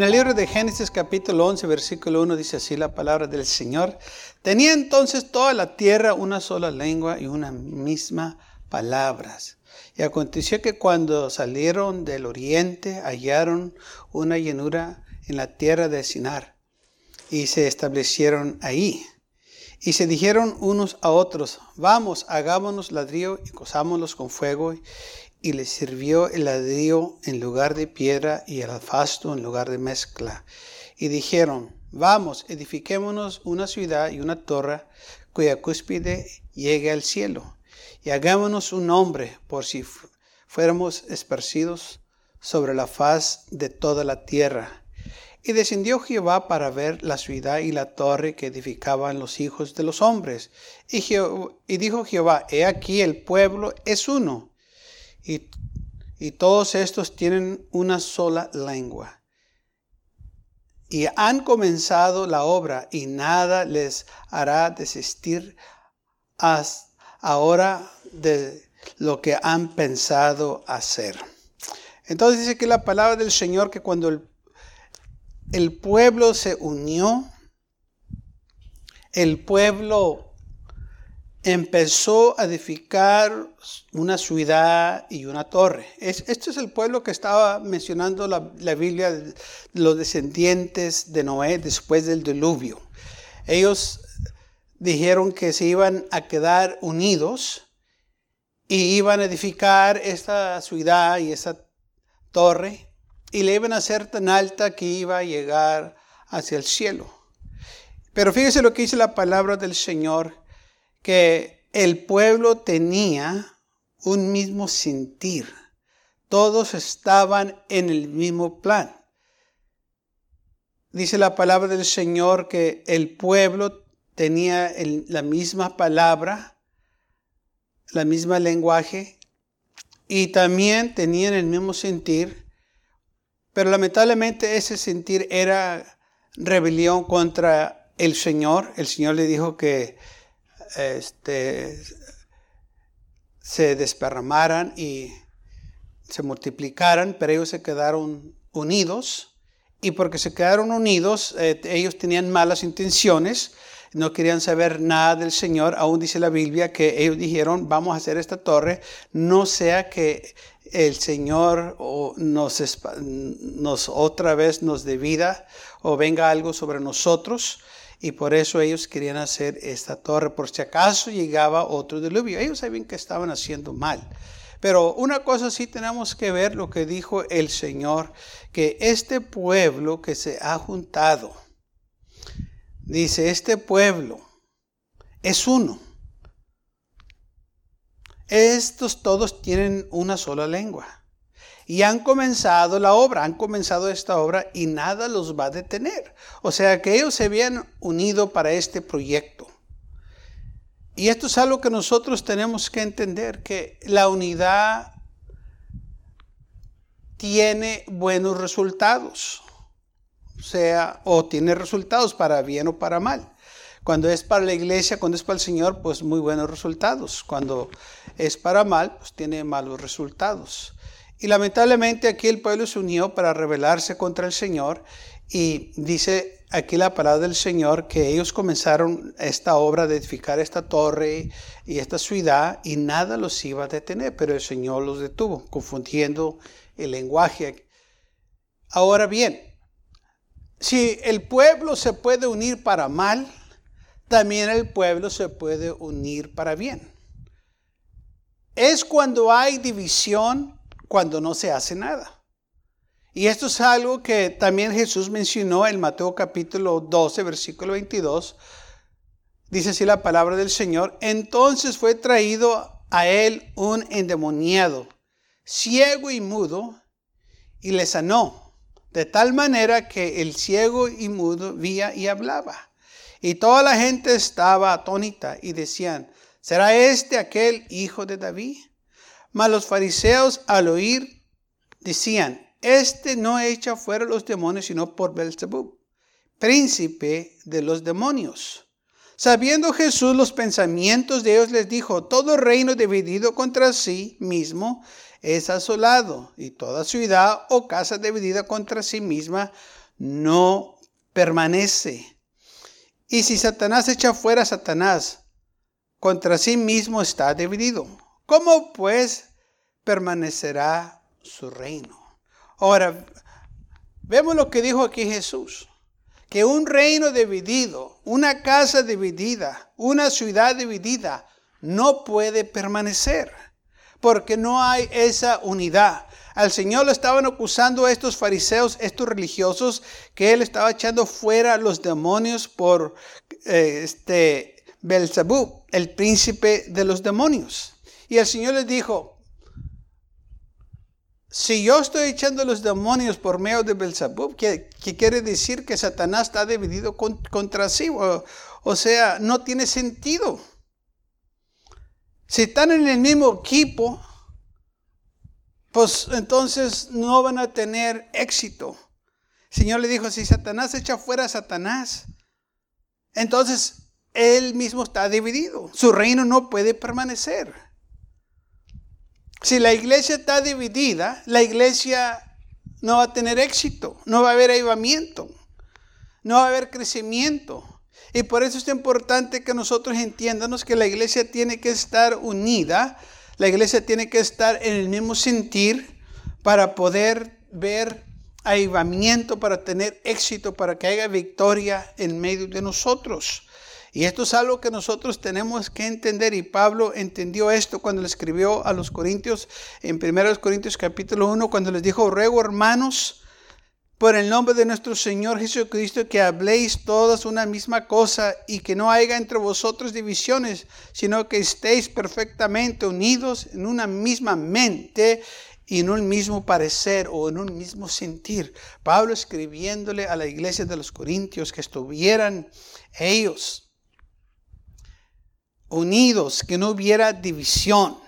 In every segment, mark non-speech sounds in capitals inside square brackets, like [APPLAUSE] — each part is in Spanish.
En el libro de Génesis capítulo 11, versículo 1 dice así la palabra del Señor. Tenía entonces toda la tierra una sola lengua y una misma palabras. Y aconteció que cuando salieron del oriente hallaron una llanura en la tierra de Sinar y se establecieron ahí. Y se dijeron unos a otros, vamos, hagámonos ladrillo y cosámoslos con fuego y le sirvió el ladrillo en lugar de piedra y el alfasto en lugar de mezcla. Y dijeron, vamos, edifiquémonos una ciudad y una torre cuya cúspide llegue al cielo, y hagámonos un nombre por si fuéramos esparcidos sobre la faz de toda la tierra. Y descendió Jehová para ver la ciudad y la torre que edificaban los hijos de los hombres. Y, y dijo Jehová, he aquí el pueblo es uno y, todos estos tienen una sola lengua. Y han comenzado la obra y nada les hará desistir hasta ahora de lo que han pensado hacer. Entonces dice que la palabra del Señor que cuando el, el pueblo se unió, el pueblo empezó a edificar una ciudad y una torre. este es el pueblo que estaba mencionando la, la Biblia, los descendientes de Noé después del diluvio. Ellos dijeron que se iban a quedar unidos y iban a edificar esta ciudad y esta torre y le iban a hacer tan alta que iba a llegar hacia el cielo. Pero fíjese lo que dice la palabra del Señor que el pueblo tenía un mismo sentir. Todos estaban en el mismo plan. Dice la palabra del Señor que el pueblo tenía la misma palabra, la misma lenguaje y también tenían el mismo sentir, pero lamentablemente ese sentir era rebelión contra el Señor. El Señor le dijo que este, se desparramaran y se multiplicaran, pero ellos se quedaron unidos. Y porque se quedaron unidos, eh, ellos tenían malas intenciones, no querían saber nada del Señor. Aún dice la Biblia que ellos dijeron, vamos a hacer esta torre, no sea que el Señor nos, nos otra vez nos dé vida o venga algo sobre nosotros y por eso ellos querían hacer esta torre, por si acaso llegaba otro diluvio. Ellos sabían que estaban haciendo mal. Pero una cosa sí tenemos que ver lo que dijo el Señor, que este pueblo que se ha juntado, dice, este pueblo es uno. Estos todos tienen una sola lengua y han comenzado la obra, han comenzado esta obra y nada los va a detener. O sea que ellos se habían unido para este proyecto. Y esto es algo que nosotros tenemos que entender, que la unidad tiene buenos resultados. O sea, o tiene resultados para bien o para mal. Cuando es para la iglesia, cuando es para el Señor, pues muy buenos resultados. Cuando es para mal, pues tiene malos resultados. Y lamentablemente aquí el pueblo se unió para rebelarse contra el Señor y dice aquí la palabra del Señor que ellos comenzaron esta obra de edificar esta torre y esta ciudad y nada los iba a detener, pero el Señor los detuvo, confundiendo el lenguaje. Ahora bien, si el pueblo se puede unir para mal, también el pueblo se puede unir para bien. Es cuando hay división cuando no se hace nada. Y esto es algo que también Jesús mencionó en Mateo capítulo 12, versículo 22. Dice así la palabra del Señor. Entonces fue traído a él un endemoniado, ciego y mudo, y le sanó, de tal manera que el ciego y mudo vía y hablaba. Y toda la gente estaba atónita y decían, ¿será este aquel hijo de David? Mas los fariseos al oír decían, este no echa fuera los demonios sino por Belzebub, príncipe de los demonios. Sabiendo Jesús los pensamientos de ellos, les dijo, todo reino dividido contra sí mismo es asolado, y toda ciudad o casa dividida contra sí misma no permanece. Y si Satanás echa fuera a Satanás, contra sí mismo está dividido. ¿Cómo pues permanecerá su reino? Ahora, vemos lo que dijo aquí Jesús, que un reino dividido, una casa dividida, una ciudad dividida, no puede permanecer, porque no hay esa unidad. Al Señor lo estaban acusando estos fariseos, estos religiosos, que Él estaba echando fuera los demonios por eh, este el príncipe de los demonios. Y el Señor les dijo, si yo estoy echando los demonios por medio de Belzebub, ¿qué, quiere decir que Satanás está dividido contra sí? O, sea, no tiene sentido. Si están en el mismo equipo, pues entonces no van a tener éxito. El Señor le dijo, si Satanás echa fuera a Satanás, entonces él mismo está dividido. Su reino no puede permanecer. Si la iglesia está dividida, la iglesia no va a tener éxito, no va a haber avivamiento, no va a haber crecimiento. Y por eso es importante que nosotros entiendamos que la iglesia tiene que estar unida, la iglesia tiene que estar en el mismo sentir para poder ver avivamiento, para tener éxito, para que haya victoria en medio de nosotros. Y esto es algo que nosotros tenemos que entender y Pablo entendió esto cuando le escribió a los Corintios en 1 Corintios capítulo 1 cuando les dijo, ruego hermanos, por el nombre de nuestro Señor Jesucristo, que habléis todas una misma cosa y que no haya entre vosotros divisiones, sino que estéis perfectamente unidos en una misma mente y en un mismo parecer o en un mismo sentir. Pablo escribiéndole a la iglesia de los Corintios que estuvieran ellos unidos, que no hubiera división,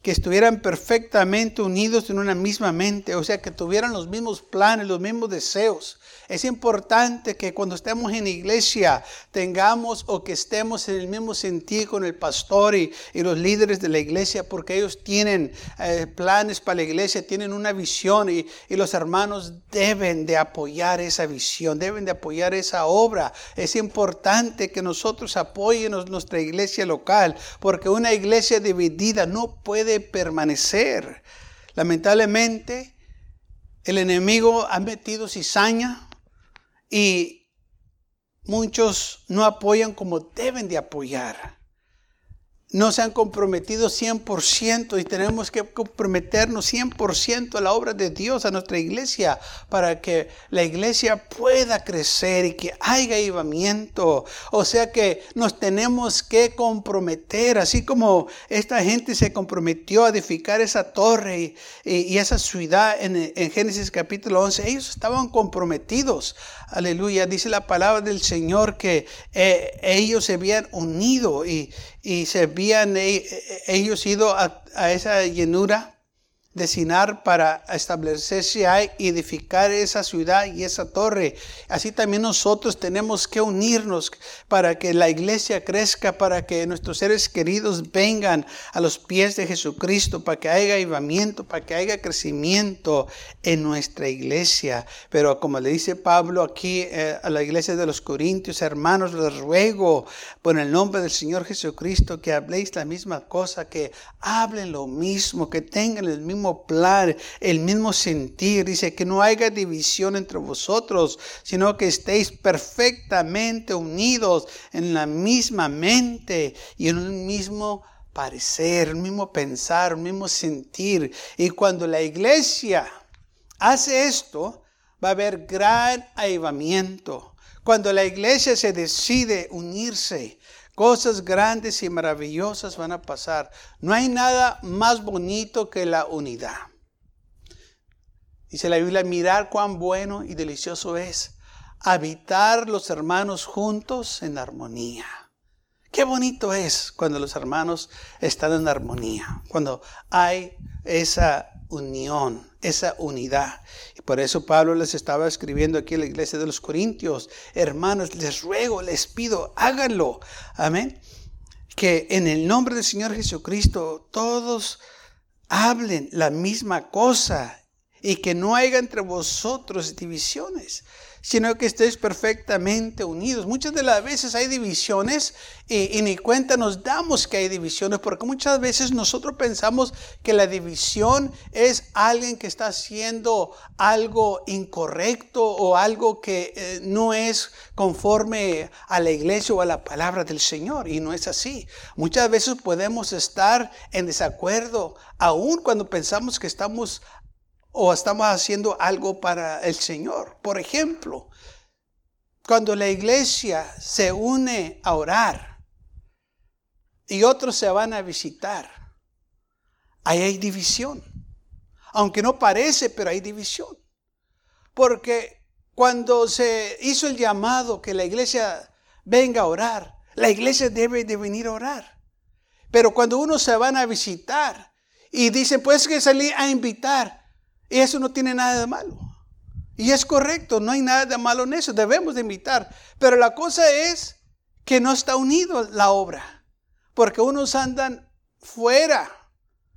que estuvieran perfectamente unidos en una misma mente, o sea, que tuvieran los mismos planes, los mismos deseos, es importante que cuando estemos en iglesia tengamos o que estemos en el mismo sentido con el pastor y, los líderes de la iglesia, porque ellos tienen eh, planes para la iglesia, tienen una visión y, y los hermanos deben de apoyar esa visión, deben de apoyar esa obra. Es importante que nosotros apoyemos nuestra iglesia local, porque una iglesia dividida no puede permanecer. Lamentablemente, el enemigo ha metido cizaña y muchos no apoyan como deben de apoyar no se han comprometido 100% y tenemos que comprometernos 100% a la obra de Dios, a nuestra iglesia, para que la iglesia pueda crecer y que haya avivamiento. O sea que nos tenemos que comprometer, así como esta gente se comprometió a edificar esa torre y, esa ciudad en, Génesis capítulo 11, ellos estaban comprometidos. Aleluya, dice la palabra del Señor que eh, ellos se habían unido y, y se habían e, e, ellos ido a, a esa llenura destinar para establecerse ahí, edificar esa ciudad y esa torre. Así también nosotros tenemos que unirnos para que la iglesia crezca, para que nuestros seres queridos vengan a los pies de Jesucristo, para que haya avivamiento, para que haya crecimiento en nuestra iglesia. Pero como le dice Pablo aquí eh, a la iglesia de los Corintios, hermanos, les ruego por el nombre del Señor Jesucristo que habléis la misma cosa, que hablen lo mismo, que tengan el mismo plan, el mismo sentir. Dice que no haya división entre vosotros, sino que estéis perfectamente unidos en la misma mente y en un mismo parecer, un mismo pensar, un mismo sentir. Y cuando la iglesia hace esto, va a haber gran avivamiento. Cuando la iglesia se decide unirse, Cosas grandes y maravillosas van a pasar. No hay nada más bonito que la unidad. Dice la Biblia, mirar cuán bueno y delicioso es habitar los hermanos juntos en armonía. Qué bonito es cuando los hermanos están en armonía, cuando hay esa unión, esa unidad. Y por eso Pablo les estaba escribiendo aquí en la iglesia de los Corintios, hermanos, les ruego, les pido, háganlo. Amén. Que en el nombre del Señor Jesucristo todos hablen la misma cosa y que no haya entre vosotros divisiones, sino que estéis perfectamente unidos. Muchas de las veces hay divisiones y, ni cuenta nos damos que hay divisiones, porque muchas veces nosotros pensamos que la división es alguien que está haciendo algo incorrecto o algo que eh, no es conforme a la iglesia o a la palabra del Señor, y no es así. Muchas veces podemos estar en desacuerdo, aun cuando pensamos que estamos o estamos haciendo algo para el Señor. Por ejemplo, cuando la iglesia se une a orar y otros se van a visitar, ahí hay división. Aunque no parece, pero hay división. Porque cuando se hizo el llamado que la iglesia venga a orar, la iglesia debe de venir a orar. Pero cuando uno se van a visitar y dicen, pues que salir a invitar, y eso no tiene nada de malo. Y es correcto, no hay nada de malo en eso, debemos de invitar. Pero la cosa es que no está unido la obra, porque unos andan fuera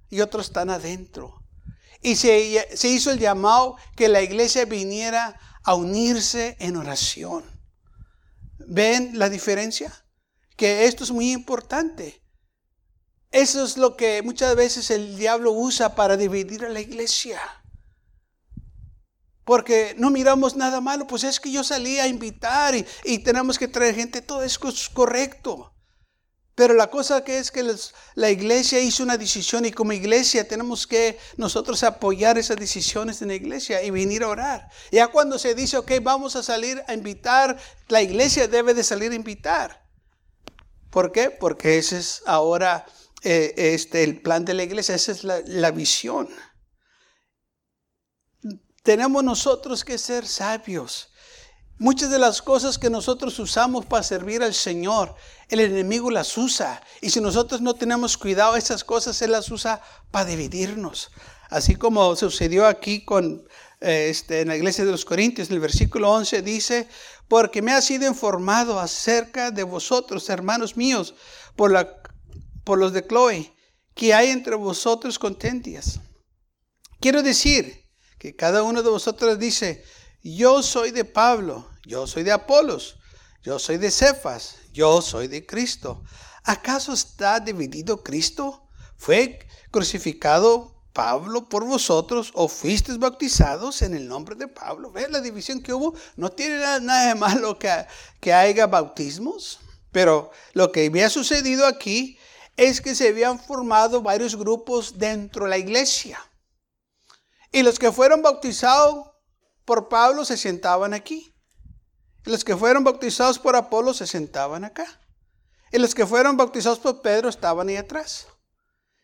y otros están adentro. Y se, se hizo el llamado que la iglesia viniera a unirse en oración. ¿Ven la diferencia? Que esto es muy importante. Eso es lo que muchas veces el diablo usa para dividir a la iglesia. Porque no miramos nada malo, pues es que yo salí a invitar y, tenemos que traer gente, todo eso es correcto. Pero la cosa que es que la iglesia hizo una decisión y como iglesia tenemos que nosotros apoyar esas decisiones en la iglesia y venir a orar. Ya cuando se dice, ok, vamos a salir a invitar, la iglesia debe de salir a invitar. ¿Por qué? Porque ese es ahora eh, este, el plan de la iglesia, esa es la, la visión. Tenemos nosotros que ser sabios. Muchas de las cosas que nosotros usamos para servir al Señor, el enemigo las usa. Y si nosotros no tenemos cuidado, esas cosas Él las usa para dividirnos. Así como sucedió aquí con, eh, este, en la iglesia de los Corintios, en el versículo 11 dice, porque me ha sido informado acerca de vosotros, hermanos míos, por, la, por los de Chloe, que hay entre vosotros contendias. Quiero decir, que cada uno de vosotros dice, yo soy de Pablo, yo soy de Apolos, yo soy de Cefas, yo soy de Cristo. ¿Acaso está dividido Cristo? ¿Fue crucificado Pablo por vosotros o fuisteis bautizados en el nombre de Pablo? ¿Ves la división que hubo? No tiene nada, de malo que, que haya bautismos, pero lo que había sucedido aquí es que se habían formado varios grupos dentro de la iglesia. Y los que fueron bautizados por Pablo se sentaban aquí. Y los que fueron bautizados por Apolo se sentaban acá. Y los que fueron bautizados por Pedro estaban ahí atrás.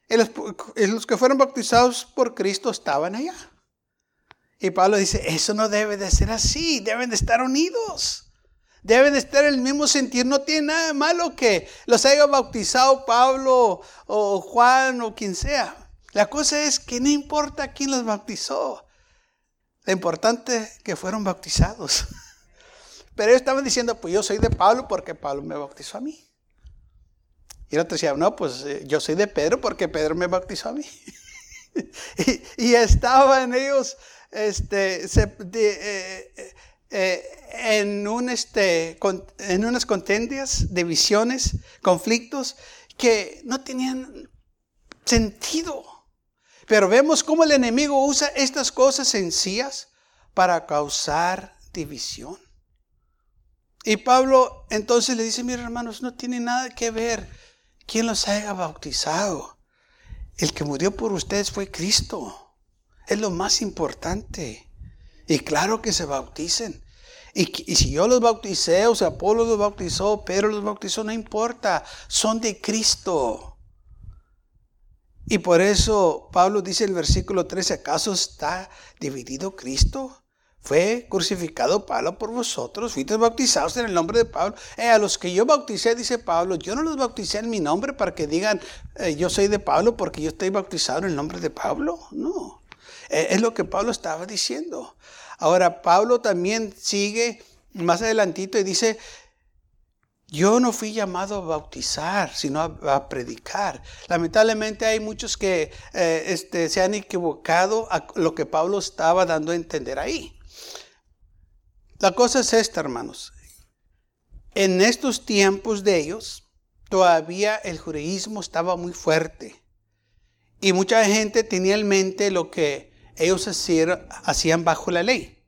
Y los, que fueron bautizados por Cristo estaban allá. Y Pablo dice, eso no debe de ser así, deben de estar unidos. Deben de estar en el mismo sentir. No tiene nada malo que los haya bautizado Pablo o Juan o quien sea. La cosa es que no importa quién los bautizó. Lo importante es que fueron bautizados. [LAUGHS] Pero ellos estaban diciendo, pues yo soy de Pablo porque Pablo me bautizó a mí. Y el otro decía, no, pues eh, yo soy de Pedro porque Pedro me bautizó a mí. [LAUGHS] y, estaban ellos este, eh, eh, en, un, este, en unas contendias, divisiones, conflictos que no tenían sentido. Pero vemos cómo el enemigo usa estas cosas sencillas para causar división. Y Pablo entonces le dice, mira hermanos, no tiene nada que ver quién los haya bautizado. El que murió por ustedes fue Cristo. Es lo más importante. Y claro que se bauticen. Y, y, si yo los bauticé, o sea, Apolo los bautizó, Pedro los bautizó, no importa. Son de Cristo. Y por eso Pablo dice en el versículo 13, ¿acaso está dividido Cristo? fue crucificado Pablo por vosotros, fuiste bautizados en el nombre de Pablo. Eh, a los que yo bauticé, dice Pablo, yo no los bauticé en mi nombre para que digan, eh, yo soy de Pablo porque yo estoy bautizado en el nombre de Pablo. No, eh, es lo que Pablo estaba diciendo. Ahora, Pablo también sigue más adelantito y dice, yo no fui llamado a bautizar, sino a, predicar. Lamentablemente hay muchos que este, se han equivocado a lo que Pablo estaba dando a entender ahí. La cosa es esta, hermanos. En estos tiempos de ellos, todavía el judaísmo estaba muy fuerte. Y mucha gente tenía en mente lo que ellos hacían bajo la ley.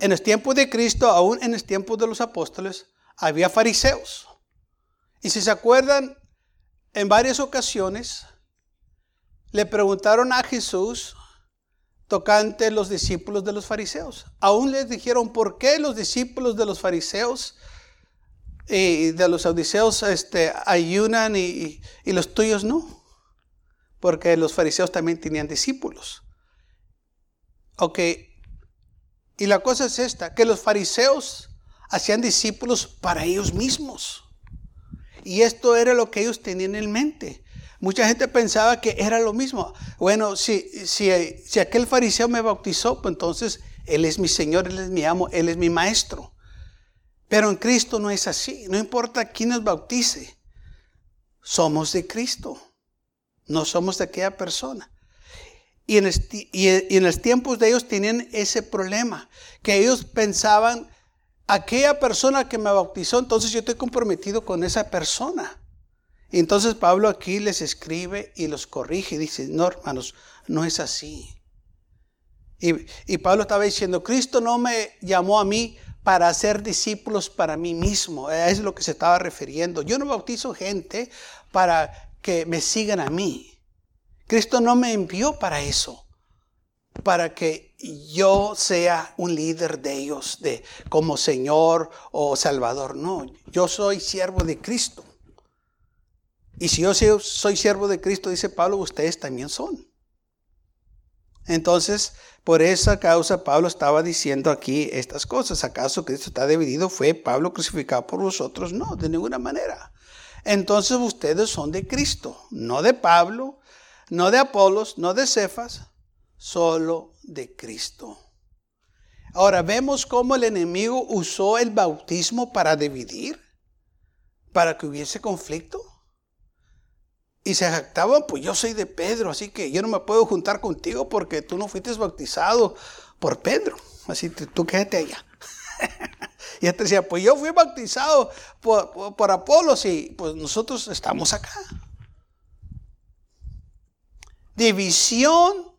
En los tiempos de Cristo, aún en los tiempos de los apóstoles, había fariseos. Y si se acuerdan, en varias ocasiones le preguntaron a Jesús tocante los discípulos de los fariseos. Aún les dijeron por qué los discípulos de los fariseos y de los odiseos este, ayunan y, y los tuyos no. Porque los fariseos también tenían discípulos. Ok, y la cosa es esta, que los fariseos hacían discípulos para ellos mismos. Y esto era lo que ellos tenían en mente. Mucha gente pensaba que era lo mismo. Bueno, si, si, si aquel fariseo me bautizó, pues entonces Él es mi Señor, Él es mi amo, Él es mi maestro. Pero en Cristo no es así. No importa quién nos bautice. Somos de Cristo. No somos de aquella persona. Y en, y en los tiempos de ellos tenían ese problema. Que ellos pensaban, aquella persona que me bautizó, entonces yo estoy comprometido con esa persona entonces Pablo aquí les escribe y los corrige y dice, no hermanos, no es así. Y, Pablo estaba diciendo, Cristo no me llamó a mí para hacer discípulos para mí mismo. Es lo que se estaba refiriendo. Yo no bautizo gente para que me sigan a mí. Cristo no me envió para eso, para que yo sea un líder de ellos, de como Señor o Salvador. No, yo soy siervo de Cristo. Y si yo soy siervo de Cristo, dice Pablo, ustedes también son. Entonces, por esa causa Pablo estaba diciendo aquí estas cosas. ¿Acaso Cristo está dividido? ¿Fue Pablo crucificado por vosotros? No, de ninguna manera. Entonces ustedes son de Cristo, no de Pablo, no de Apolos, no de Cefas, solo de Cristo. Ahora vemos cómo el enemigo usó el bautismo para dividir, para que hubiese conflicto. Y se jactaban, pues yo soy de Pedro, así que yo no me puedo juntar contigo porque tú no fuiste bautizado por Pedro. Así que tú quédate allá. [LAUGHS] y este decía, pues yo fui bautizado por, por, y pues nosotros estamos acá. División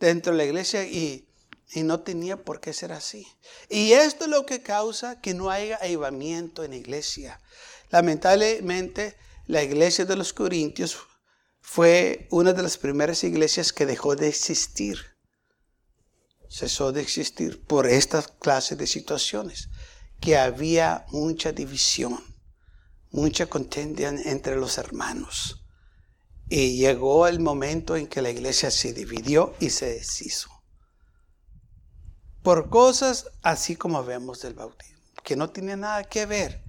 dentro de la iglesia y, y no tenía por qué ser así. Y esto es lo que causa que no haya avivamiento en la iglesia. Lamentablemente, la iglesia de los Corintios fue una de las primeras iglesias que dejó de existir. Cesó de existir por esta clase de situaciones, que había mucha división, mucha contienda entre los hermanos. Y llegó el momento en que la iglesia se dividió y se deshizo. Por cosas así como vemos del bautismo, que no tiene nada que ver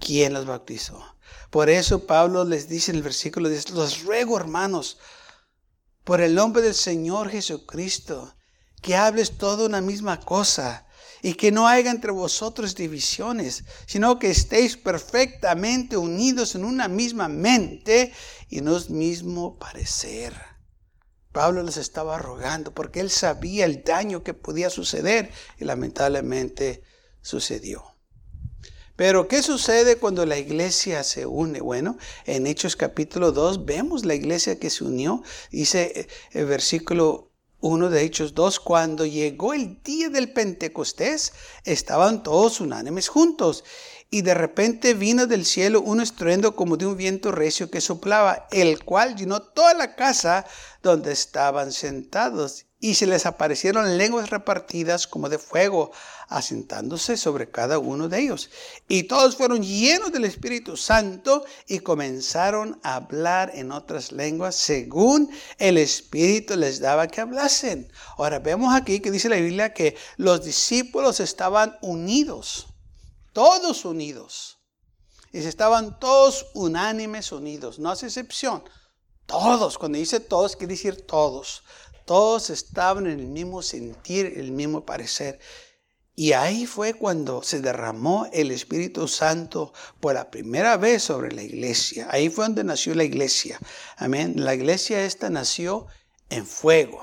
quién los bautizó. Por eso Pablo les dice en el versículo 10, los ruego hermanos, por el nombre del Señor Jesucristo, que hables toda una misma cosa y que no haya entre vosotros divisiones, sino que estéis perfectamente unidos en una misma mente y en un mismo parecer. Pablo les estaba rogando porque él sabía el daño que podía suceder y lamentablemente sucedió. Pero ¿qué sucede cuando la iglesia se une? Bueno, en Hechos capítulo 2 vemos la iglesia que se unió. Dice eh, el versículo 1 de Hechos 2, cuando llegó el día del Pentecostés, estaban todos unánimes juntos. Y de repente vino del cielo un estruendo como de un viento recio que soplaba, el cual llenó toda la casa donde estaban sentados. Y se les aparecieron lenguas repartidas como de fuego, asentándose sobre cada uno de ellos. Y todos fueron llenos del Espíritu Santo y comenzaron a hablar en otras lenguas según el Espíritu les daba que hablasen. Ahora vemos aquí que dice la Biblia que los discípulos estaban unidos todos unidos. Y estaban todos unánimes unidos, no hace excepción. Todos, cuando dice todos, quiere decir todos. Todos estaban en el mismo sentir, el mismo parecer. Y ahí fue cuando se derramó el Espíritu Santo por la primera vez sobre la iglesia. Ahí fue donde nació la iglesia. Amén. La iglesia esta nació en fuego.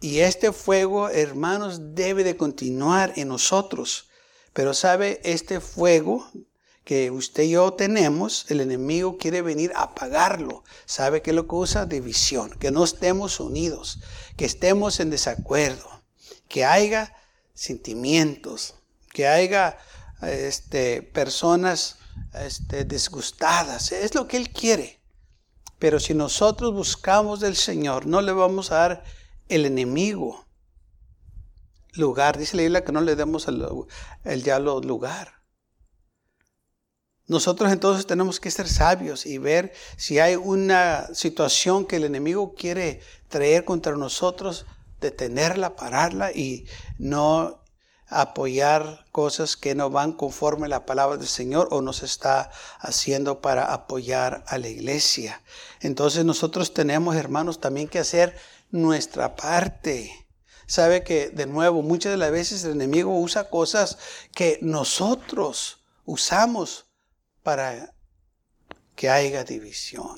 Y este fuego, hermanos, debe de continuar en nosotros. Pero sabe, este fuego que usted y yo tenemos, el enemigo quiere venir a apagarlo. ¿Sabe qué es lo que usa? División, que no estemos unidos, que estemos en desacuerdo, que haya sentimientos, que haya este, personas este, disgustadas. Es lo que Él quiere. Pero si nosotros buscamos del Señor, no le vamos a dar el enemigo lugar. Dice la Biblia que no le demos el, el diablo lugar. Nosotros entonces tenemos que ser sabios y ver si hay una situación que el enemigo quiere traer contra nosotros, detenerla, pararla y no apoyar cosas que no van conforme a la palabra del Señor o nos está haciendo para apoyar a la iglesia. Entonces nosotros tenemos, hermanos, también que hacer nuestra parte sabe que, de nuevo, muchas de las veces el enemigo usa cosas que nosotros usamos para que haya división.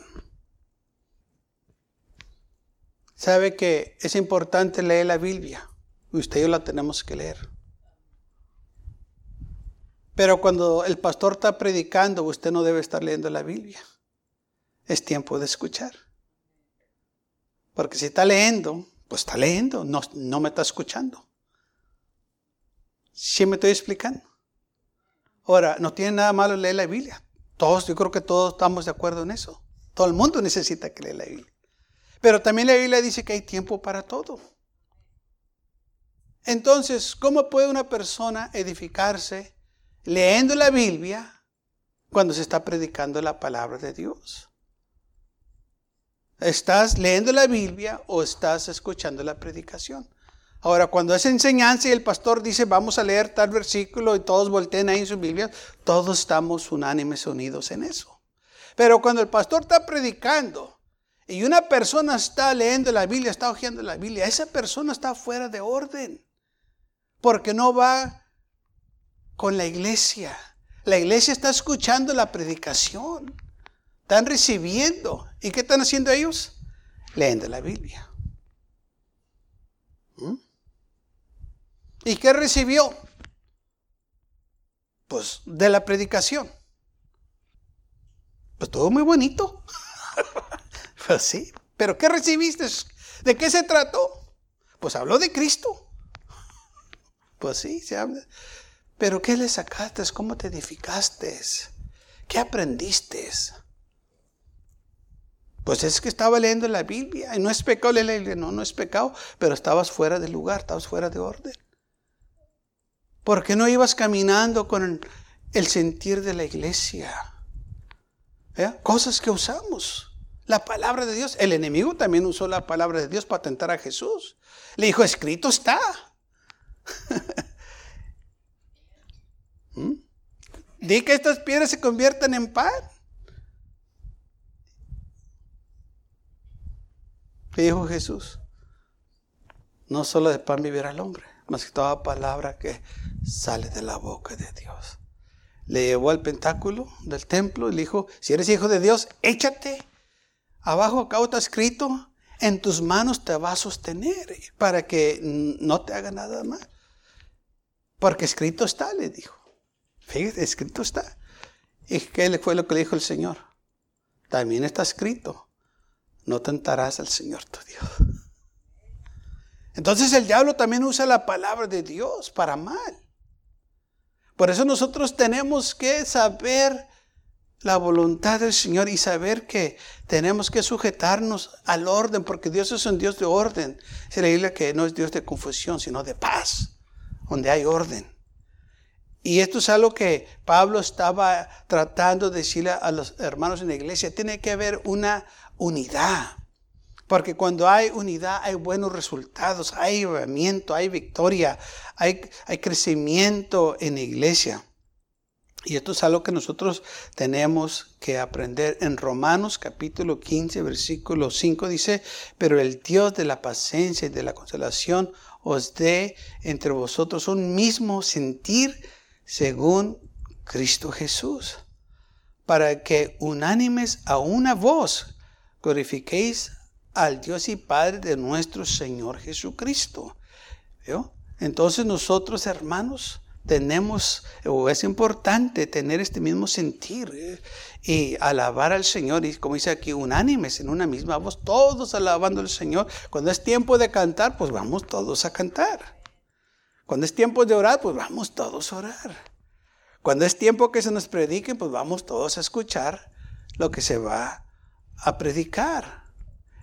Sabe que es importante leer la Biblia. Usted y yo la tenemos que leer. Pero cuando el pastor está predicando, usted no debe estar leyendo la Biblia. Es tiempo de escuchar. Porque si está leyendo, pues está leyendo, no, no me está escuchando. ¿Sí me estoy explicando? Ahora, no tiene nada malo leer la Biblia. Todos, yo creo que todos estamos de acuerdo en eso. Todo el mundo necesita que lea la Biblia. Pero también la Biblia dice que hay tiempo para todo. Entonces, ¿cómo puede una persona edificarse leyendo la Biblia cuando se está predicando la palabra de Dios? ¿Estás leyendo la Biblia o estás escuchando la predicación? Ahora, cuando es enseñanza y el pastor dice, vamos a leer tal versículo y todos volteen ahí en su Biblia, todos estamos unánimes unidos en eso. Pero cuando el pastor está predicando y una persona está leyendo la Biblia, está hojeando la Biblia, esa persona está fuera de orden. Porque no va con la iglesia. La iglesia está escuchando la predicación. Están recibiendo. ¿Y qué están haciendo ellos? Leyendo la Biblia. ¿Mm? ¿Y qué recibió? Pues de la predicación. Pues todo muy bonito. [LAUGHS] pues sí. ¿Pero qué recibiste? ¿De qué se trató? Pues habló de Cristo. [LAUGHS] pues sí, se habla. Pero ¿qué le sacaste? ¿Cómo te edificaste? ¿Qué aprendiste? Pues es que estaba leyendo la Biblia y no es pecado leer no, no es pecado, pero estabas fuera de lugar, estabas fuera de orden. ¿Por qué no ibas caminando con el sentir de la iglesia? ¿Eh? Cosas que usamos. La palabra de Dios. El enemigo también usó la palabra de Dios para tentar a Jesús. Le dijo, escrito está. [LAUGHS] ¿Mm? Di que estas piedras se conviertan en pan. ¿Qué dijo Jesús? No solo de pan vivirá el hombre, más que toda palabra que sale de la boca de Dios. Le llevó al pentáculo del templo y le dijo, si eres hijo de Dios, échate. Abajo acá está escrito, en tus manos te va a sostener para que no te haga nada mal. Porque escrito está, le dijo. Fíjate, escrito está. ¿Y qué fue lo que le dijo el Señor? También está escrito no tentarás al Señor tu Dios. Entonces el diablo también usa la palabra de Dios para mal. Por eso nosotros tenemos que saber la voluntad del Señor y saber que tenemos que sujetarnos al orden, porque Dios es un Dios de orden. Se la Biblia que no es Dios de confusión, sino de paz, donde hay orden. Y esto es algo que Pablo estaba tratando de decirle a los hermanos en la iglesia. Tiene que haber una unidad. Porque cuando hay unidad hay buenos resultados, hay llevamiento, hay victoria, hay, hay crecimiento en la iglesia. Y esto es algo que nosotros tenemos que aprender. En Romanos capítulo 15, versículo 5 dice, pero el Dios de la paciencia y de la consolación os dé entre vosotros un mismo sentir según Cristo Jesús, para que unánimes a una voz glorifiquéis al Dios y Padre de nuestro Señor Jesucristo. Entonces nosotros, hermanos, tenemos, o es importante tener este mismo sentir ¿eh? y alabar al Señor. Y como dice aquí, unánimes en una misma voz, todos alabando al Señor. Cuando es tiempo de cantar, pues vamos todos a cantar. Cuando es tiempo de orar, pues vamos todos a orar. Cuando es tiempo que se nos predique, pues vamos todos a escuchar lo que se va a predicar.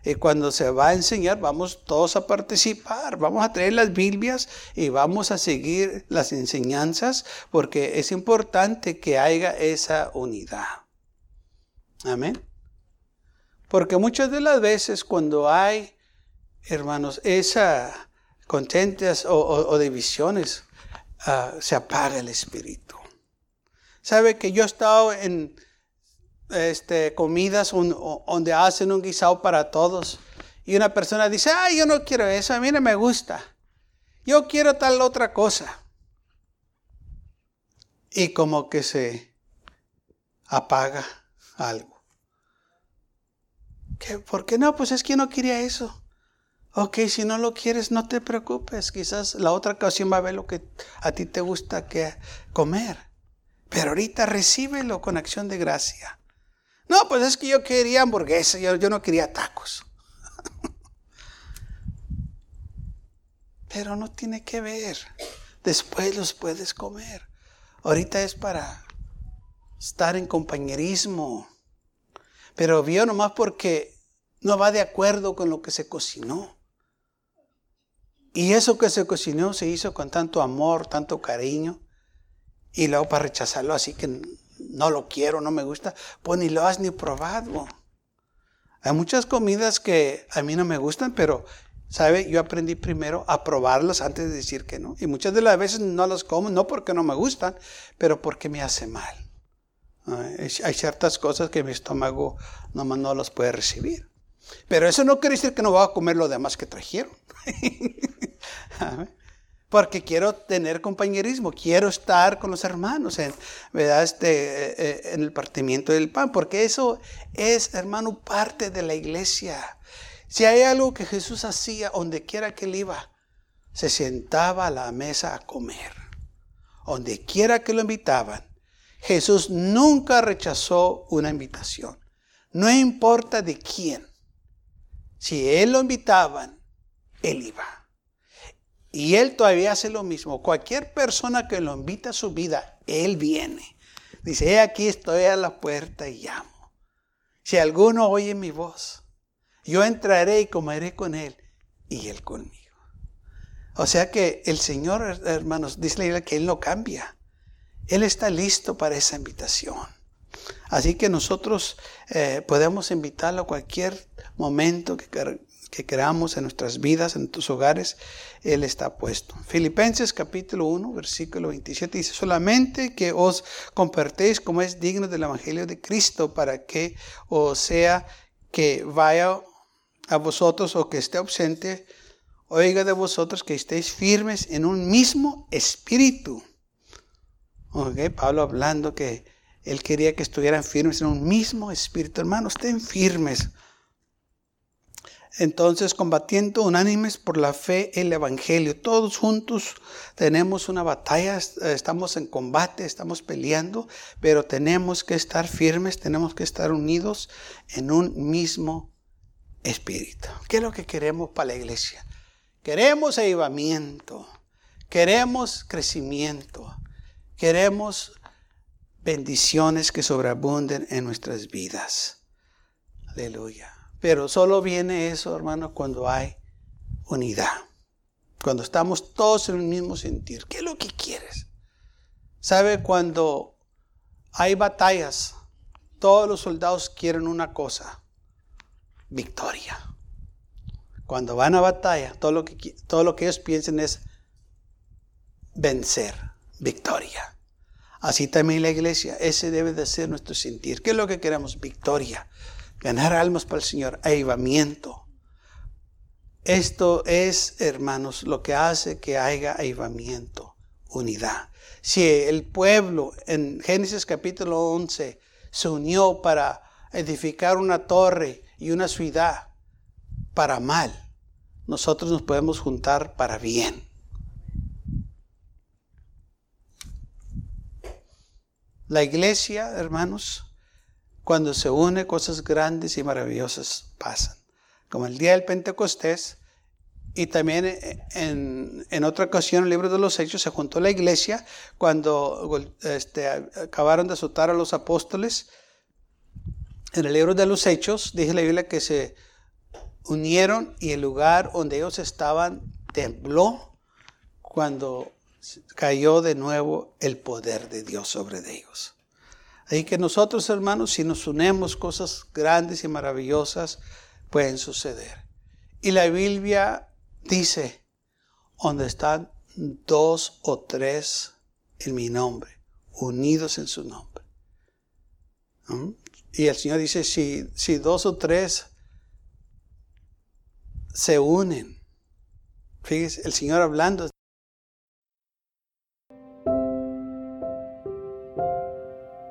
Y cuando se va a enseñar, vamos todos a participar, vamos a traer las Biblias y vamos a seguir las enseñanzas porque es importante que haya esa unidad. Amén. Porque muchas de las veces cuando hay, hermanos, esa contentas o, divisiones, ah, se apaga el espíritu. Sabe que yo he estado en este, comidas donde hacen un guisado para todos. Y una persona dice, ay, yo no quiero eso, a mí no me gusta. Yo quiero tal otra cosa. Y como que se apaga algo. ¿Qué? ¿Por qué no? Pues es que no quería eso. Ok, si no lo quieres, no te preocupes. Quizás la otra ocasión va a ver lo que a ti te gusta que comer. Pero ahorita recíbelo con acción de gracia. No, pues es que yo quería hamburguesa, yo, yo no quería tacos. Pero no tiene que ver. Después los puedes comer. Ahorita es para estar en compañerismo. Pero vio nomás porque no va de acuerdo con lo que se cocinó. Y eso que se cocinó se hizo con tanto amor, tanto cariño. Y luego para rechazarlo así que no lo quiero, no me gusta, pues ni lo has ni probado. Hay muchas comidas que a mí no me gustan, pero, ¿sabe? Yo aprendí primero a probarlas antes de decir que no. Y muchas de las veces no las como, no porque no me gustan, pero porque me hace mal. Hay ciertas cosas que mi estómago no las puede recibir. Pero eso no quiere decir que no voy a comer lo demás que trajeron. [LAUGHS] porque quiero tener compañerismo, quiero estar con los hermanos en, ¿verdad? Este, eh, eh, en el partimiento del pan, porque eso es, hermano, parte de la iglesia. Si hay algo que Jesús hacía donde quiera que él iba, se sentaba a la mesa a comer. Donde quiera que lo invitaban, Jesús nunca rechazó una invitación. No importa de quién. Si él lo invitaban, él iba. Y Él todavía hace lo mismo. Cualquier persona que lo invita a su vida, Él viene. Dice, he aquí estoy a la puerta y llamo. Si alguno oye mi voz, yo entraré y comeré con Él y Él conmigo. O sea que el Señor, hermanos, dice la que Él no cambia. Él está listo para esa invitación. Así que nosotros eh, podemos invitarlo a cualquier momento que que creamos en nuestras vidas, en tus hogares, Él está puesto. Filipenses capítulo 1, versículo 27 dice, solamente que os compartéis como es digno del Evangelio de Cristo para que o sea que vaya a vosotros o que esté ausente, oiga de vosotros que estéis firmes en un mismo espíritu. Okay, Pablo hablando que él quería que estuvieran firmes en un mismo espíritu. Hermanos, estén firmes. Entonces, combatiendo unánimes por la fe, el Evangelio. Todos juntos tenemos una batalla, estamos en combate, estamos peleando, pero tenemos que estar firmes, tenemos que estar unidos en un mismo espíritu. ¿Qué es lo que queremos para la iglesia? Queremos avivamiento, queremos crecimiento, Queremos bendiciones que sobreabunden en nuestras vidas. Aleluya. Pero solo viene eso, hermano, cuando hay unidad. Cuando estamos todos en el mismo sentir. ¿Qué es lo que quieres? ¿Sabe cuando hay batallas? Todos los soldados quieren una cosa. Victoria. Cuando van a batalla, todo lo que, todo lo que ellos piensen es vencer, victoria. Así también la iglesia, ese debe de ser nuestro sentir. ¿Qué es lo que queremos? Victoria. Ganar almas para el Señor, avivamiento. Esto es, hermanos, lo que hace que haya avivamiento, unidad. Si el pueblo en Génesis capítulo 11 se unió para edificar una torre y una ciudad para mal, nosotros nos podemos juntar para bien. La iglesia, hermanos, cuando se une, cosas grandes y maravillosas pasan. Como el día del Pentecostés, y también en, otra ocasión, en el libro de los Hechos, se juntó la iglesia cuando este, acabaron de azotar a los apóstoles. En el libro de los Hechos, dice la Biblia que se unieron y el lugar donde ellos estaban tembló cuando cayó de nuevo el poder de Dios sobre ellos. Así que nosotros, hermanos, si nos unemos, cosas grandes y maravillosas pueden suceder. Y la Biblia dice, donde están dos o tres en mi nombre, unidos en su nombre. ¿Mm? Y el Señor dice, si, si dos o tres se unen, fíjese, el Señor hablando